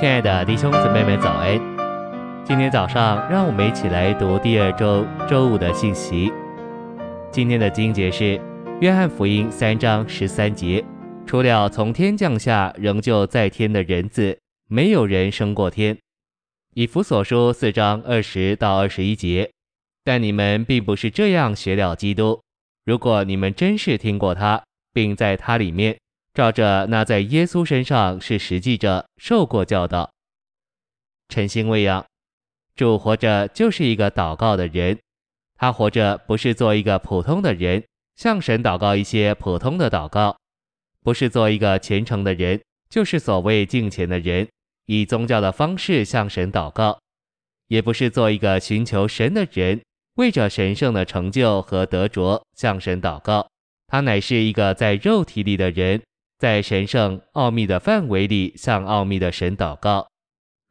亲爱的弟兄姊妹们，早安！今天早上，让我们一起来读第二周周五的信息。今天的经节是《约翰福音》三章十三节：“除了从天降下仍旧在天的人子，没有人升过天。”《以弗所书》四章二十到二十一节：“但你们并不是这样学了基督。如果你们真是听过他，并在他里面。”照着那在耶稣身上是实际着受过教导，晨星喂养，主活着就是一个祷告的人，他活着不是做一个普通的人，向神祷告一些普通的祷告，不是做一个虔诚的人，就是所谓敬虔的人，以宗教的方式向神祷告，也不是做一个寻求神的人，为着神圣的成就和得着向神祷告，他乃是一个在肉体里的人。在神圣奥秘的范围里，向奥秘的神祷告。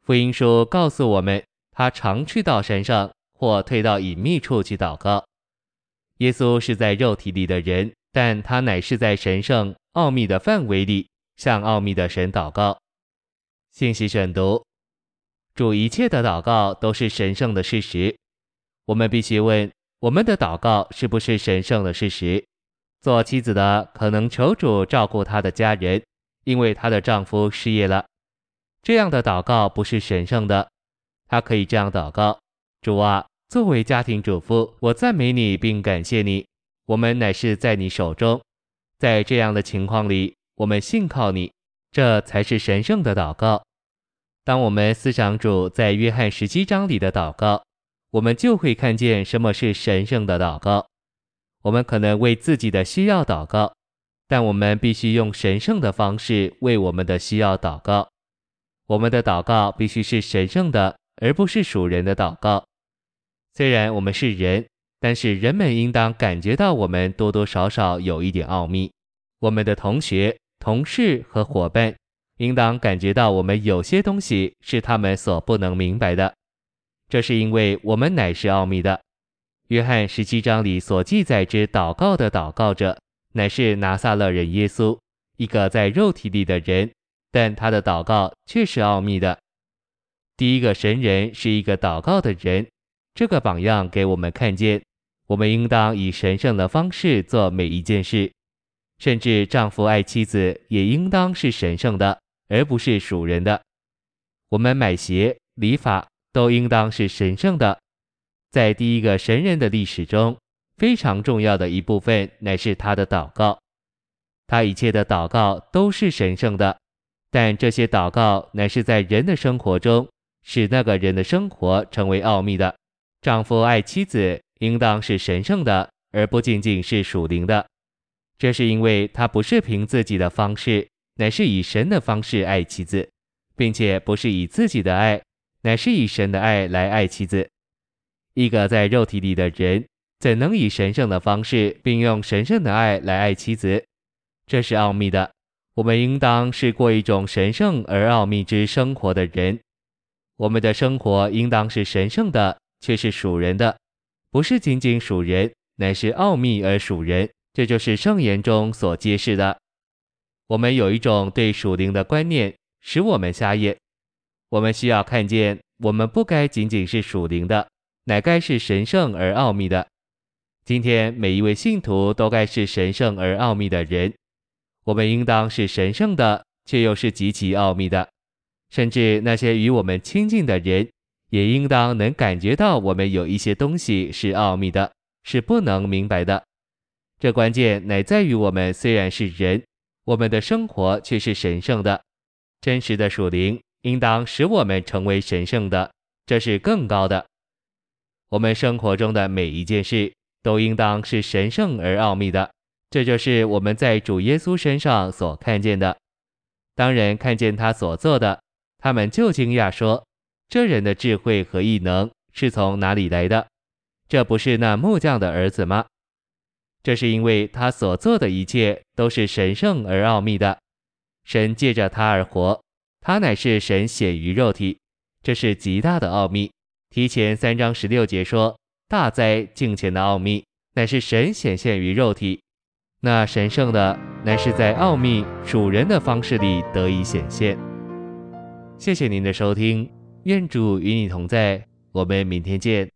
福音书告诉我们，他常去到山上或退到隐秘处去祷告。耶稣是在肉体里的人，但他乃是在神圣奥秘的范围里，向奥秘的神祷告。信息选读：主一切的祷告都是神圣的事实。我们必须问：我们的祷告是不是神圣的事实？做妻子的可能求主照顾她的家人，因为她的丈夫失业了。这样的祷告不是神圣的。她可以这样祷告：主啊，作为家庭主妇，我赞美你并感谢你。我们乃是在你手中，在这样的情况里，我们信靠你，这才是神圣的祷告。当我们思想主在约翰十七章里的祷告，我们就会看见什么是神圣的祷告。我们可能为自己的需要祷告，但我们必须用神圣的方式为我们的需要祷告。我们的祷告必须是神圣的，而不是属人的祷告。虽然我们是人，但是人们应当感觉到我们多多少少有一点奥秘。我们的同学、同事和伙伴应当感觉到我们有些东西是他们所不能明白的。这是因为我们乃是奥秘的。约翰十七章里所记载之祷告的祷告者，乃是拿撒勒人耶稣，一个在肉体里的人，但他的祷告却是奥秘的。第一个神人是一个祷告的人，这个榜样给我们看见，我们应当以神圣的方式做每一件事，甚至丈夫爱妻子也应当是神圣的，而不是属人的。我们买鞋、理发都应当是神圣的。在第一个神人的历史中，非常重要的一部分乃是他的祷告。他一切的祷告都是神圣的，但这些祷告乃是在人的生活中，使那个人的生活成为奥秘的。丈夫爱妻子，应当是神圣的，而不仅仅是属灵的。这是因为他不是凭自己的方式，乃是以神的方式爱妻子，并且不是以自己的爱，乃是以神的爱来爱妻子。一个在肉体里的人，怎能以神圣的方式，并用神圣的爱来爱妻子？这是奥秘的。我们应当是过一种神圣而奥秘之生活的人。我们的生活应当是神圣的，却是属人的，不是仅仅属人，乃是奥秘而属人。这就是圣言中所揭示的。我们有一种对属灵的观念，使我们瞎眼。我们需要看见，我们不该仅仅是属灵的。乃该是神圣而奥秘的。今天每一位信徒都该是神圣而奥秘的人。我们应当是神圣的，却又是极其奥秘的。甚至那些与我们亲近的人，也应当能感觉到我们有一些东西是奥秘的，是不能明白的。这关键乃在于我们虽然是人，我们的生活却是神圣的。真实的属灵应当使我们成为神圣的，这是更高的。我们生活中的每一件事都应当是神圣而奥秘的，这就是我们在主耶稣身上所看见的。当人看见他所做的，他们就惊讶说：“这人的智慧和异能是从哪里来的？这不是那木匠的儿子吗？”这是因为他所做的一切都是神圣而奥秘的，神借着他而活，他乃是神显于肉体，这是极大的奥秘。提前三章十六节说：“大灾敬虔的奥秘，乃是神显现于肉体。那神圣的，乃是在奥秘属人的方式里得以显现。”谢谢您的收听，愿主与你同在，我们明天见。